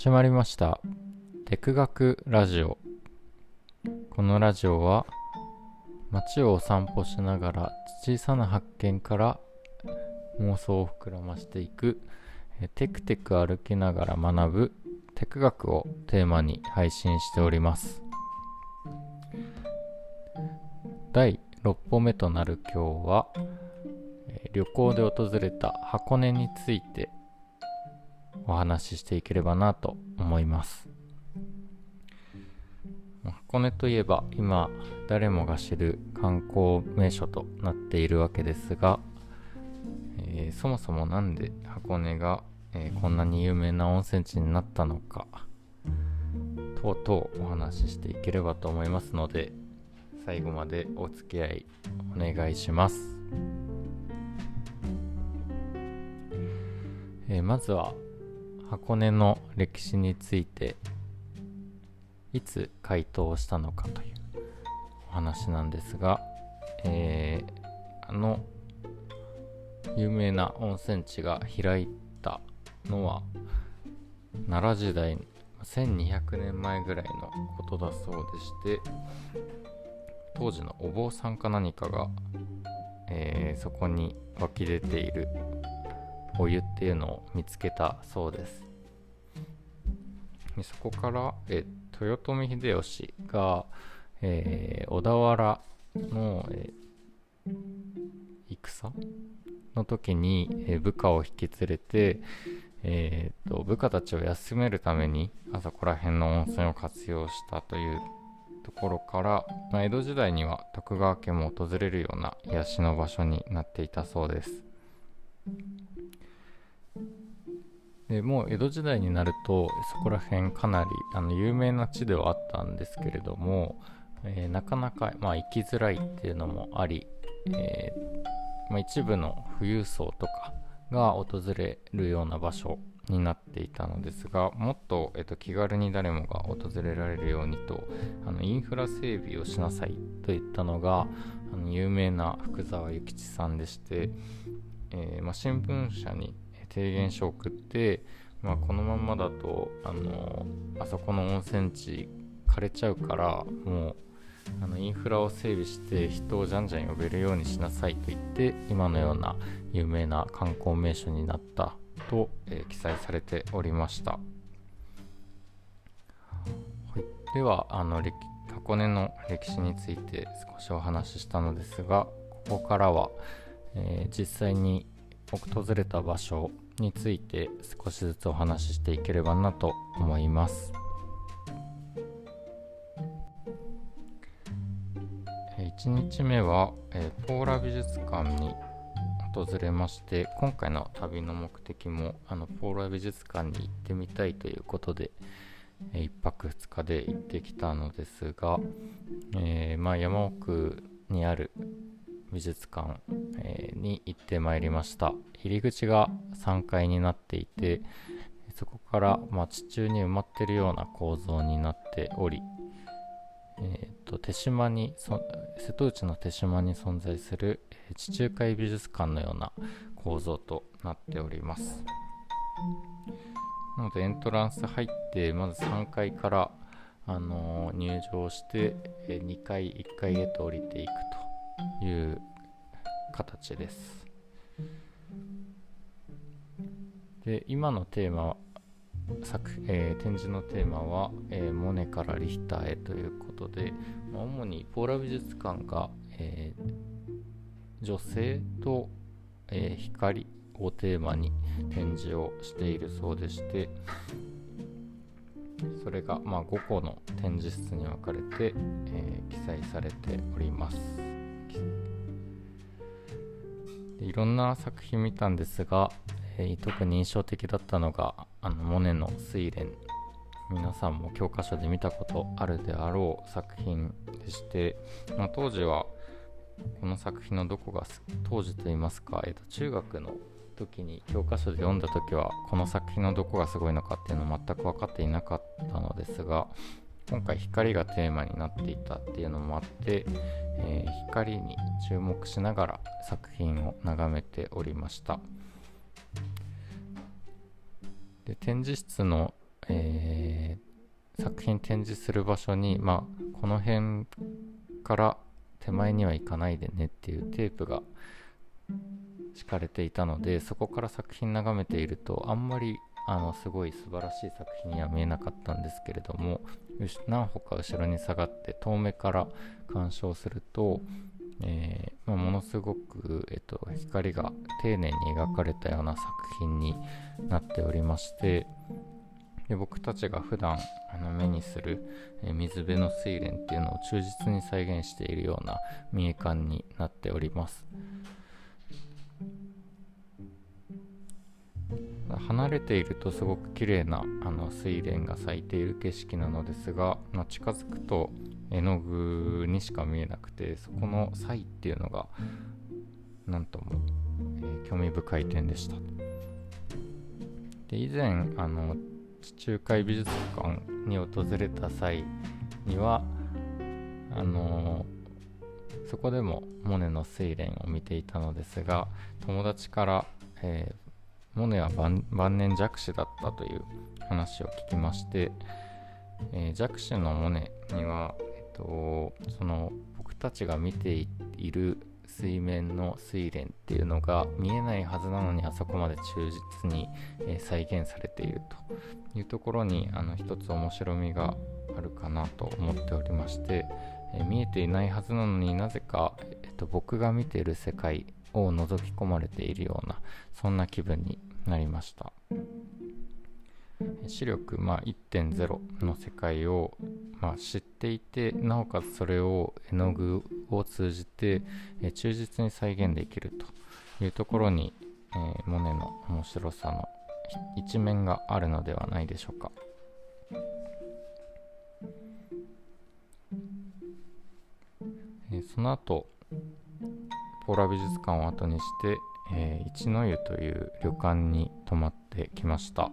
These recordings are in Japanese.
始まりました。テク学ラジオ。このラジオは街をお散歩しながら小さな発見から妄想を膨らましていくテクテク歩きながら学ぶテク学をテーマに配信しております。第6歩目となる今日は旅行で訪れた箱根についてお話ししていければなと思います。箱根といえば今誰もが知る観光名所となっているわけですが、えー、そもそも何で箱根が、えー、こんなに有名な温泉地になったのかとうとうお話ししていければと思いますので最後までお付き合いお願いします、えー、まずは箱根の歴史についていつ回答したのかというお話なんですが、えー、あの有名な温泉地が開いたのは奈良時代1200年前ぐらいのことだそうでして当時のお坊さんか何かが、えー、そこに湧き出ているお湯っていうのを見つけたそうですでそこから、え豊臣秀吉が、えー、小田原の、えー、戦の時に、えー、部下を引き連れて、えーと、部下たちを休めるためにあそこら辺の温泉を活用したというところから、まあ、江戸時代には徳川家も訪れるような癒しの場所になっていたそうです。でもう江戸時代になるとそこら辺かなりあの有名な地ではあったんですけれども、えー、なかなか、まあ、行きづらいっていうのもあり、えー、まあ、一部の富裕層とかが訪れるような場所になっていたのですがもっと、えっと、気軽に誰もが訪れられるようにとあのインフラ整備をしなさいといったのがあの有名な福沢諭吉さんでして、えー、まあ、新聞社に提言書を送って、まあ、このままだとあのあそこの温泉地枯れちゃうからもうあのインフラを整備して人をじゃんじゃん呼べるようにしなさいと言って今のような有名な観光名所になったと、えー、記載されておりました、はい、ではあの箱根の歴史について少しお話ししたのですがここからは、えー、実際に訪れた場所について少しずつお話ししていければなと思います。1日目は、え、ポーラ美術館に訪れまして今回の旅の目的もあのポーラ美術館に行ってみたいということで、え、1泊2日で行ってきたのですが、えー、まあ、山奥にある美術館、に行ってまいりました。入り口が3階になっていてそこから、ま、地中に埋まってるような構造になっており、えーと、手島に瀬戸内の手島に存在する、地中海美術館のような構造となっております。なのでエントランス入ってまず3階からあのー、入場して、2階1階へと降りていくと。いう形です。で今のテーマ作、えー、展示のテーマは、えー、モネからリヒターへということで、ま、主にポーラ美術館が、えー、女性と、え光をテーマに展示をしているそうでしてそれが、まあ、5個の展示室に分かれて、え記載されております。でいろんな作品見たんですが、えー、特に印象的だったのがあのモネの「睡蓮」皆さんも教科書で見たことあるであろう作品でして、まあ、当時はこの作品のどこが当時といいますか、えー、と中学の時に教科書で読んだ時はこの作品のどこがすごいのかっていうの全く分かっていなかったのですが今回光がテーマになっていたっていうのもあって、えー、光に注目しながら作品を眺めておりました。で展示室の、えー、作品展示する場所に、まあ、この辺から手前には行かないでねっていうテープが敷かれていたのでそこから作品眺めているとあんまりあのすごい素晴らしい作品には見えなかったんですけれども何歩か後ろに下がって遠目から鑑賞すると、えー、まあ、ものすごく、えっと、光が丁寧に描かれたような作品になっておりましてで僕たちが普段あの目にする、え水辺の睡蓮っていうのを忠実に再現しているような見え感になっております。離れているとすごく綺麗なあな睡蓮が咲いている景色なのですが、まあ、近づくと絵の具にしか見えなくてそこの差異っていうのが何とも、えー、興味深い点でした。で以前あの地中海美術館に訪れた際にはあのー、そこでもモネの睡蓮を見ていたのですが友達から、えーモネは晩年弱視だったという話を聞きまして、えー、弱視のモネには、えっと、その僕たちが見ている水面の睡蓮っていうのが見えないはずなのにあそこまで忠実に、えー、再現されているというところにあの一つ面白みがあるかなと思っておりまして、えー、見えていないはずなのになぜか、えっと、僕が見ている世界を覗き込まれているようなそんな気分になりました視力、まあ、1.0の世界を、まあ、知っていてなおかつそれを絵の具を通じて、忠実に再現できるというところに、えー、モネの面白さの一面があるのではないでしょうか。その後ポーラ美術館を後にして、えー、一の湯という旅館に泊まってきました。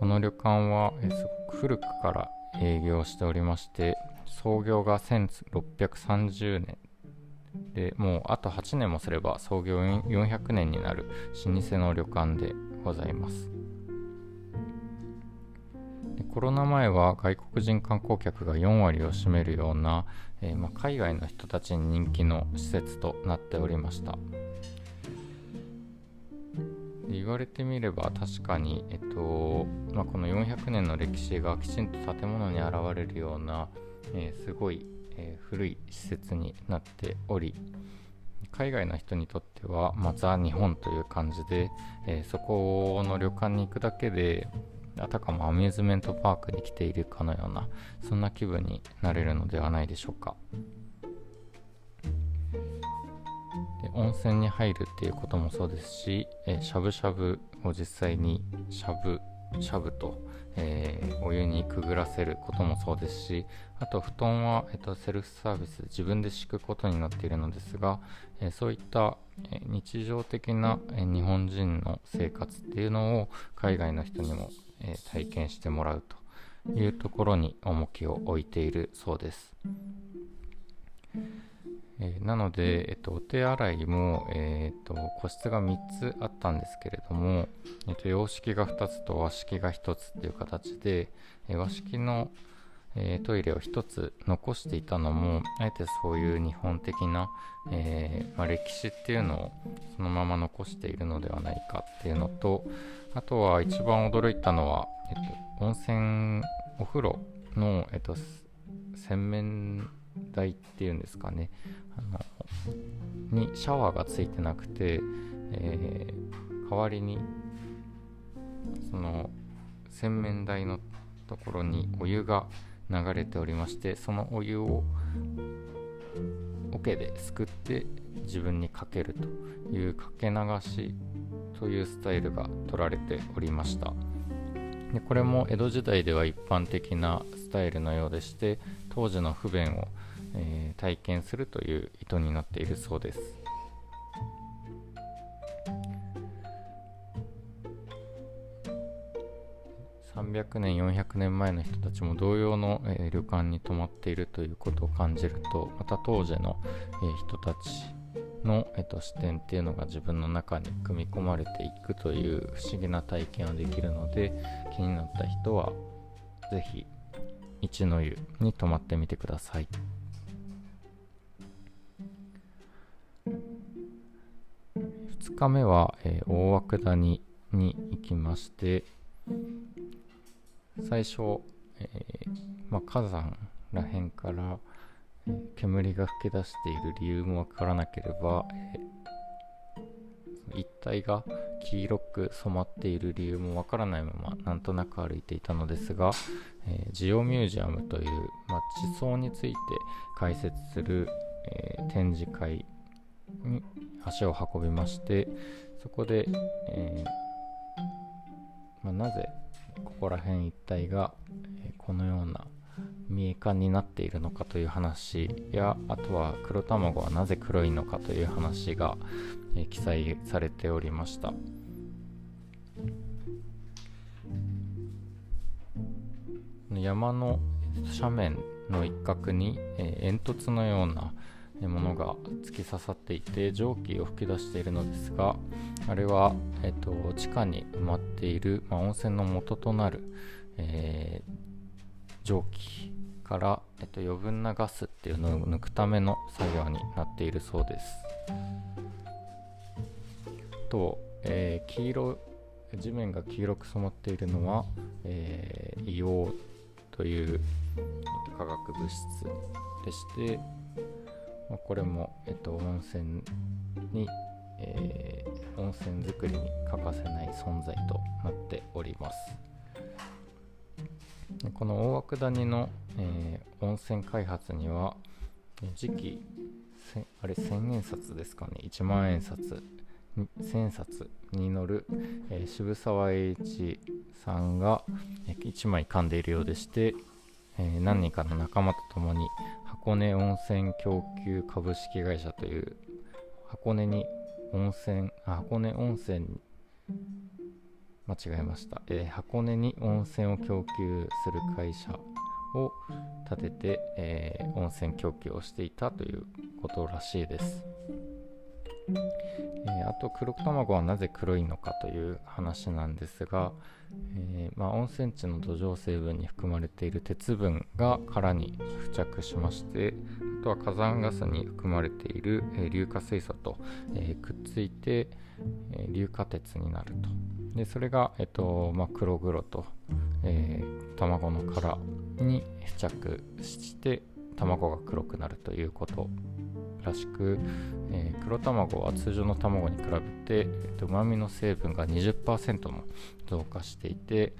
この旅館は、えー、すごく古くから営業しておりまして創業が1630年でもうあと8年もすれば創業400年になる老舗の旅館でございます。コロナ前は外国人観光客が4割を占めるような、えー、ま、海外の人たちに人気の施設となっておりました。言われてみれば確かに、えっとまあ、この400年の歴史がきちんと建物に現れるような、えー、すごい、えー、古い施設になっており海外の人にとっては、まあ、ザ・日本という感じで、えー、そこの旅館に行くだけであたかもアミューズメントパークに来ているかのようなそんな気分になれるのではないでしょうか。で温泉に入るっていうこともそうですし、えしゃぶしゃぶを実際にしゃぶしゃぶと、えー、お湯にくぐらせることもそうですしあと布団は、えっと、セルフサービス自分で敷くことになっているのですが、えー、そういった、えー、日常的な、え日本人の生活っていうのを海外の人にもえー、体験してもらうというところに重きを置いているそうです。えー、なので、えっと、お手洗いも、えー、っと個室が3つあったんですけれども、えっと、洋式が2つと和式が1つっていう形で、え、和式の、えトイレを1つ残していたのもあえてそういう日本的な、えまあ、歴史っていうのをそのまま残しているのではないかっていうのとあとは一番驚いたのは、えっと、温泉、お風呂の、えっと、洗面台っていうんですかね、あのにシャワーがついてなくて、えー、代わりに、その洗面台のところにお湯が流れておりまして、そのお湯を桶ですくって自分にかけるというかけ流しというスタイルが取られておりました。でこれも江戸時代では一般的なスタイルのようでして当時の不便を、えー、体験するという意図になっているそうです。300年400年前の人たちも同様の、えー、旅館に泊まっているということを感じるとまた当時の、えー、人たちの、えっと、視点っていうのが自分の中に組み込まれていくという不思議な体験ができるので気になった人は是非一の湯に泊まってみてください。2日目は、えー、大涌谷に行きまして最初、えー、まあ、火山らへんから、煙が噴き出している理由もわからなければ、一帯が黄色く染まっている理由もわからないままなんとなく歩いていたのですが、えー、ジオミュージアムという、まあ、地層について解説する、えー、展示会に足を運びましてそこで、えー、まあ、なぜここら辺一帯が、えこのような見え感になっているのかという話やあとは黒卵はなぜ黒いのかという話が、え記載されておりました。山の斜面の一角に、え煙突のようなものが突き刺さっていて蒸気を噴き出しているのですがあれは、えっと、地下に埋まっている、まあ、温泉の元となる、えー、蒸気から、えっと、余分なガスっていうのを抜くための作業になっているそうです。と、えー、黄色地面が黄色く染まっているのは、えー、硫黄という化学物質でして、まあ、これも、えっと、温泉に、えー、温泉作りに欠かせない存在となっておりますこの大涌谷の、えー、温泉開発には次期あれ1000円札ですかね。1万円札1000冊に乗る、えー、渋沢栄一さんが、1枚噛んでいるようでして、えー、何人かの仲間と共に箱根温泉供給株式会社という箱根に温泉箱根温泉間違えました、えー、箱根に温泉を供給する会社を立てて、えー、温泉供給をしていたということらしいです、えー、あと黒卵はなぜ黒いのかという話なんですが、え、まあ、温泉地の土壌成分に含まれている鉄分が殻に付着しましてとは火山ガスに含まれている、硫化水素と、くっついて、硫化鉄になると。でそれが、えっとまあ、黒々と、え卵の殻に付着して卵が黒くなるということらしく、えー、黒卵は通常の卵に比べて、えー、と旨味の成分が20%も増加していて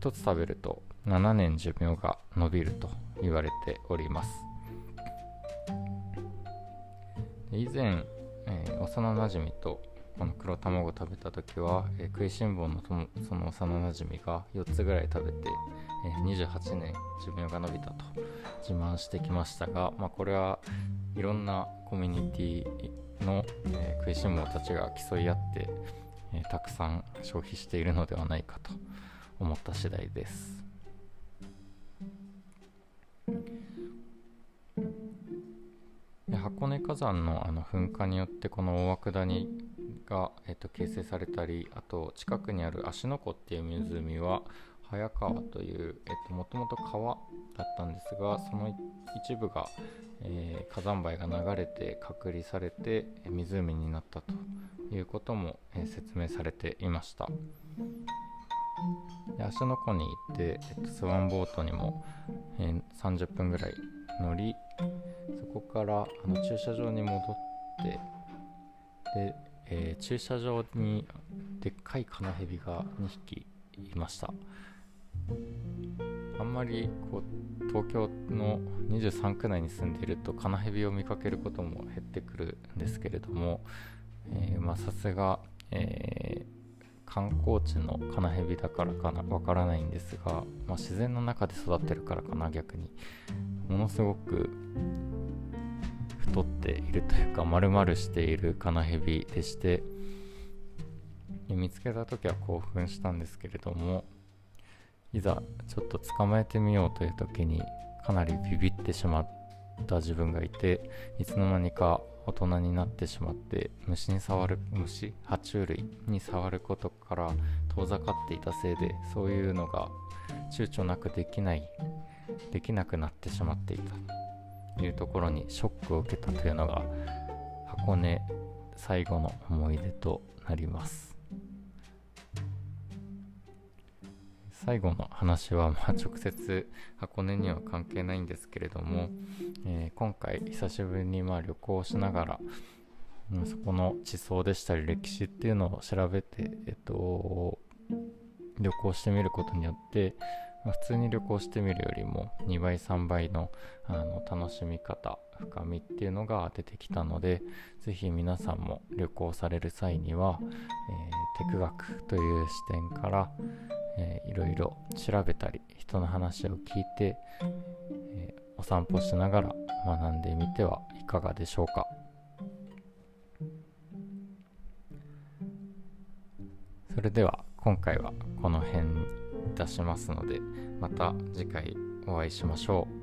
1つ食べると7年寿命が延びると言われております。以前、えー、幼なじみとこの黒卵を食べた時は、えー、食いしん坊のともその幼なじみが4つぐらい食べて、えー、28年寿命が延びたと自慢してきましたが、まあ、これはいろんなコミュニティの、えー、食いしん坊たちが競い合って、え、たくさん消費しているのではないかと思った次第です。で箱根火山のあの噴火によってこの大涌谷が、えー、と形成されたりあと近くにある芦ノ湖っていう湖は早川という、えっと、もともと川だったんですがその一部が、えー、火山灰が流れて隔離されて湖になったということも、えー、説明されていました。芦ノ湖に行って、えっと、スワンボートにも、えー、30分ぐらい乗りそこからあの駐車場に戻ってで、えー、駐車場にでっかいカナヘビが2匹いました。あんまりこう東京の23区内に住んでいるとカナヘビを見かけることも減ってくるんですけれどもえまさすが、えー、観光地のカナヘビだからかなわからないんですが、まあ、自然の中で育ってるからかな逆に。ものすごく太っているというか丸々しているカナヘビでして見つけた時は興奮したんですけれどもいざちょっと捕まえてみようという時にかなりビビってしまった自分がいていつの間にか大人になってしまって虫に触る虫爬虫類に触ることから遠ざかっていたせいでそういうのが躊躇なくできないできなくなってしまっていたというところにショックを受けたというのが箱根最後の思い出となります。最後の話はま直接箱根には関係ないんですけれども、えー、今回久しぶりにまあ旅行しながら、うん、そこの地層でしたり歴史っていうのを調べて、えっと、旅行してみることによって、まあ、普通に旅行してみるよりも2倍3倍のあの楽しみ方深みっていうのが出てきたので是非皆さんも旅行される際には、えー、テク学という視点から、えー、いろいろ調べたり人の話を聞いて、えー、お散歩しながら学んでみてはいかがでしょうかそれでは今回はこの辺にいたしますのでまた次回お会いしましょう。